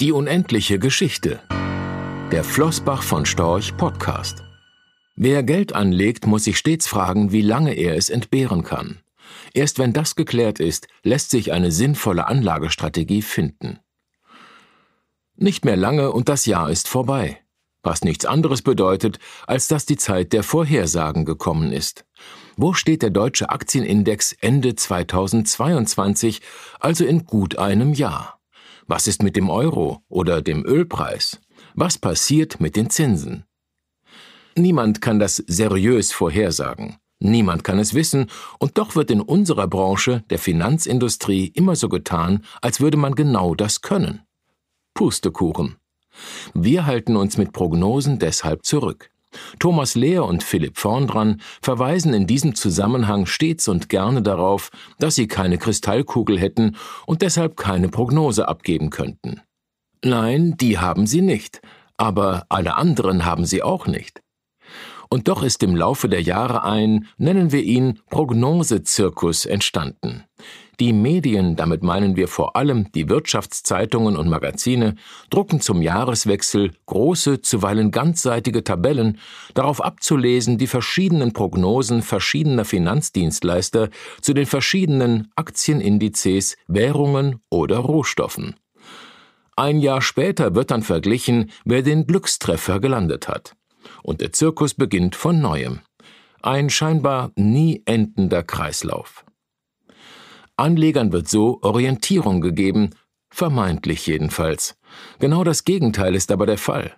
Die unendliche Geschichte. Der Flossbach von Storch Podcast. Wer Geld anlegt, muss sich stets fragen, wie lange er es entbehren kann. Erst wenn das geklärt ist, lässt sich eine sinnvolle Anlagestrategie finden. Nicht mehr lange und das Jahr ist vorbei. Was nichts anderes bedeutet, als dass die Zeit der Vorhersagen gekommen ist. Wo steht der deutsche Aktienindex Ende 2022, also in gut einem Jahr? Was ist mit dem Euro oder dem Ölpreis? Was passiert mit den Zinsen? Niemand kann das seriös vorhersagen. Niemand kann es wissen, und doch wird in unserer Branche, der Finanzindustrie, immer so getan, als würde man genau das können. Pustekuchen. Wir halten uns mit Prognosen deshalb zurück. Thomas Lehr und Philipp Vorndran verweisen in diesem Zusammenhang stets und gerne darauf, dass sie keine Kristallkugel hätten und deshalb keine Prognose abgeben könnten. Nein, die haben sie nicht, aber alle anderen haben sie auch nicht. Und doch ist im Laufe der Jahre ein, nennen wir ihn, Prognosezirkus entstanden. Die Medien, damit meinen wir vor allem die Wirtschaftszeitungen und Magazine, drucken zum Jahreswechsel große, zuweilen ganzseitige Tabellen, darauf abzulesen die verschiedenen Prognosen verschiedener Finanzdienstleister zu den verschiedenen Aktienindizes, Währungen oder Rohstoffen. Ein Jahr später wird dann verglichen, wer den Glückstreffer gelandet hat. Und der Zirkus beginnt von neuem. Ein scheinbar nie endender Kreislauf. Anlegern wird so Orientierung gegeben, vermeintlich jedenfalls. Genau das Gegenteil ist aber der Fall.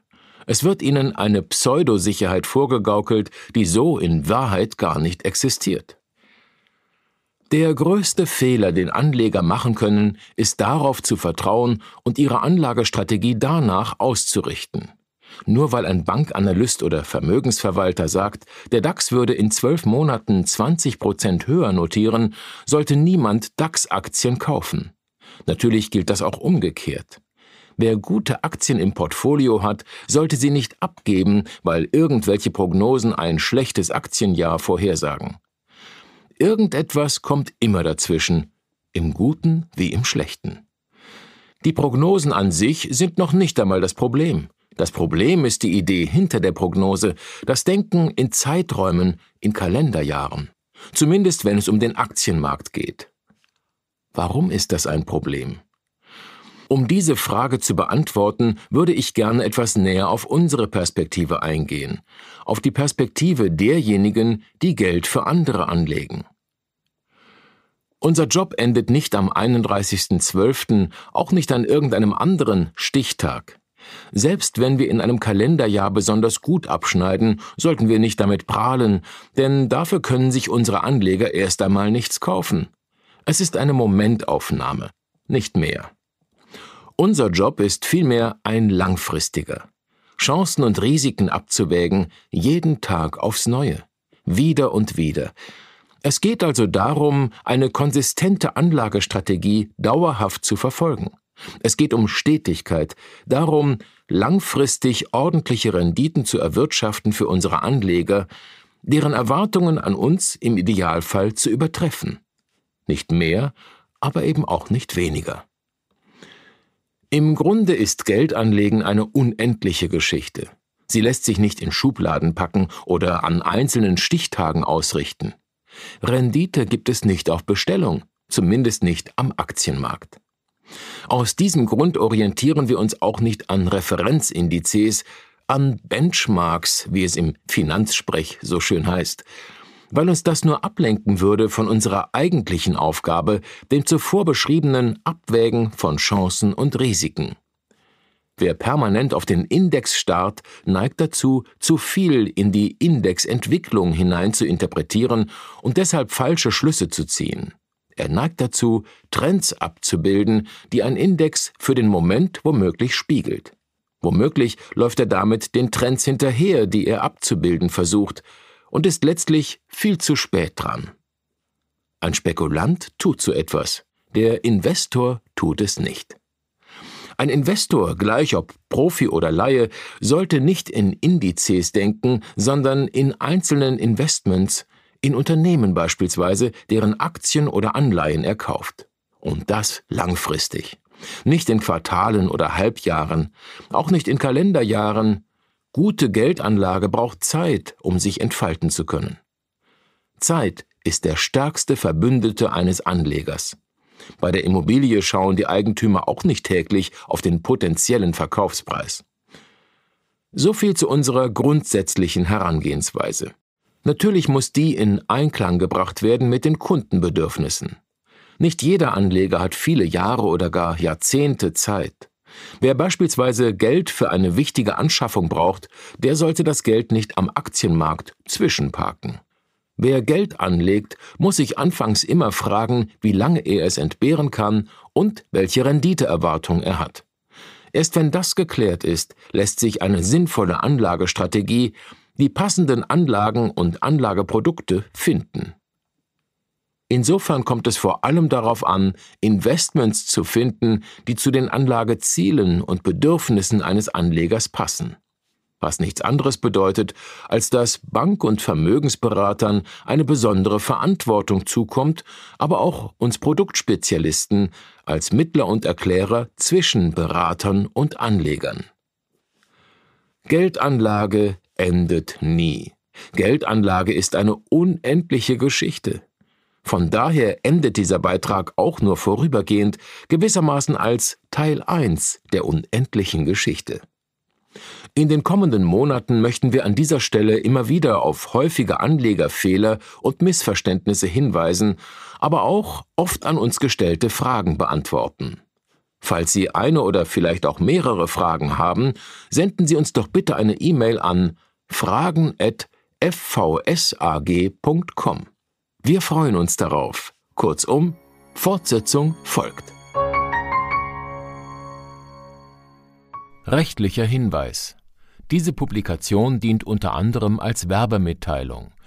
Es wird ihnen eine Pseudosicherheit vorgegaukelt, die so in Wahrheit gar nicht existiert. Der größte Fehler, den Anleger machen können, ist darauf zu vertrauen und ihre Anlagestrategie danach auszurichten. Nur weil ein Bankanalyst oder Vermögensverwalter sagt, der DAX würde in zwölf Monaten 20 Prozent höher notieren, sollte niemand DAX-Aktien kaufen. Natürlich gilt das auch umgekehrt. Wer gute Aktien im Portfolio hat, sollte sie nicht abgeben, weil irgendwelche Prognosen ein schlechtes Aktienjahr vorhersagen. Irgendetwas kommt immer dazwischen, im Guten wie im Schlechten. Die Prognosen an sich sind noch nicht einmal das Problem. Das Problem ist die Idee hinter der Prognose, das Denken in Zeiträumen, in Kalenderjahren. Zumindest wenn es um den Aktienmarkt geht. Warum ist das ein Problem? Um diese Frage zu beantworten, würde ich gerne etwas näher auf unsere Perspektive eingehen, auf die Perspektive derjenigen, die Geld für andere anlegen. Unser Job endet nicht am 31.12., auch nicht an irgendeinem anderen Stichtag. Selbst wenn wir in einem Kalenderjahr besonders gut abschneiden, sollten wir nicht damit prahlen, denn dafür können sich unsere Anleger erst einmal nichts kaufen. Es ist eine Momentaufnahme, nicht mehr. Unser Job ist vielmehr ein langfristiger. Chancen und Risiken abzuwägen, jeden Tag aufs Neue, wieder und wieder. Es geht also darum, eine konsistente Anlagestrategie dauerhaft zu verfolgen. Es geht um Stetigkeit, darum, langfristig ordentliche Renditen zu erwirtschaften für unsere Anleger, deren Erwartungen an uns im Idealfall zu übertreffen. Nicht mehr, aber eben auch nicht weniger. Im Grunde ist Geldanlegen eine unendliche Geschichte. Sie lässt sich nicht in Schubladen packen oder an einzelnen Stichtagen ausrichten. Rendite gibt es nicht auf Bestellung, zumindest nicht am Aktienmarkt. Aus diesem Grund orientieren wir uns auch nicht an Referenzindizes, an Benchmarks, wie es im Finanzsprech so schön heißt, weil uns das nur ablenken würde von unserer eigentlichen Aufgabe, dem zuvor beschriebenen Abwägen von Chancen und Risiken. Wer permanent auf den Index starrt, neigt dazu, zu viel in die Indexentwicklung hinein zu interpretieren und deshalb falsche Schlüsse zu ziehen. Er neigt dazu, Trends abzubilden, die ein Index für den Moment womöglich spiegelt. Womöglich läuft er damit den Trends hinterher, die er abzubilden versucht, und ist letztlich viel zu spät dran. Ein Spekulant tut so etwas, der Investor tut es nicht. Ein Investor, gleich ob Profi oder Laie, sollte nicht in Indizes denken, sondern in einzelnen Investments, in Unternehmen beispielsweise, deren Aktien oder Anleihen er kauft. Und das langfristig. Nicht in Quartalen oder Halbjahren, auch nicht in Kalenderjahren. Gute Geldanlage braucht Zeit, um sich entfalten zu können. Zeit ist der stärkste Verbündete eines Anlegers. Bei der Immobilie schauen die Eigentümer auch nicht täglich auf den potenziellen Verkaufspreis. So viel zu unserer grundsätzlichen Herangehensweise. Natürlich muss die in Einklang gebracht werden mit den Kundenbedürfnissen. Nicht jeder Anleger hat viele Jahre oder gar Jahrzehnte Zeit. Wer beispielsweise Geld für eine wichtige Anschaffung braucht, der sollte das Geld nicht am Aktienmarkt zwischenparken. Wer Geld anlegt, muss sich anfangs immer fragen, wie lange er es entbehren kann und welche Renditeerwartung er hat. Erst wenn das geklärt ist, lässt sich eine sinnvolle Anlagestrategie, die passenden Anlagen und Anlageprodukte finden. Insofern kommt es vor allem darauf an, Investments zu finden, die zu den Anlagezielen und Bedürfnissen eines Anlegers passen was nichts anderes bedeutet, als dass Bank- und Vermögensberatern eine besondere Verantwortung zukommt, aber auch uns Produktspezialisten als Mittler und Erklärer zwischen Beratern und Anlegern. Geldanlage endet nie. Geldanlage ist eine unendliche Geschichte. Von daher endet dieser Beitrag auch nur vorübergehend, gewissermaßen als Teil 1 der unendlichen Geschichte. In den kommenden Monaten möchten wir an dieser Stelle immer wieder auf häufige Anlegerfehler und Missverständnisse hinweisen, aber auch oft an uns gestellte Fragen beantworten. Falls Sie eine oder vielleicht auch mehrere Fragen haben, senden Sie uns doch bitte eine E-Mail an fragen@fvsag.com. Wir freuen uns darauf. Kurzum, Fortsetzung folgt. Rechtlicher Hinweis diese Publikation dient unter anderem als Werbemitteilung.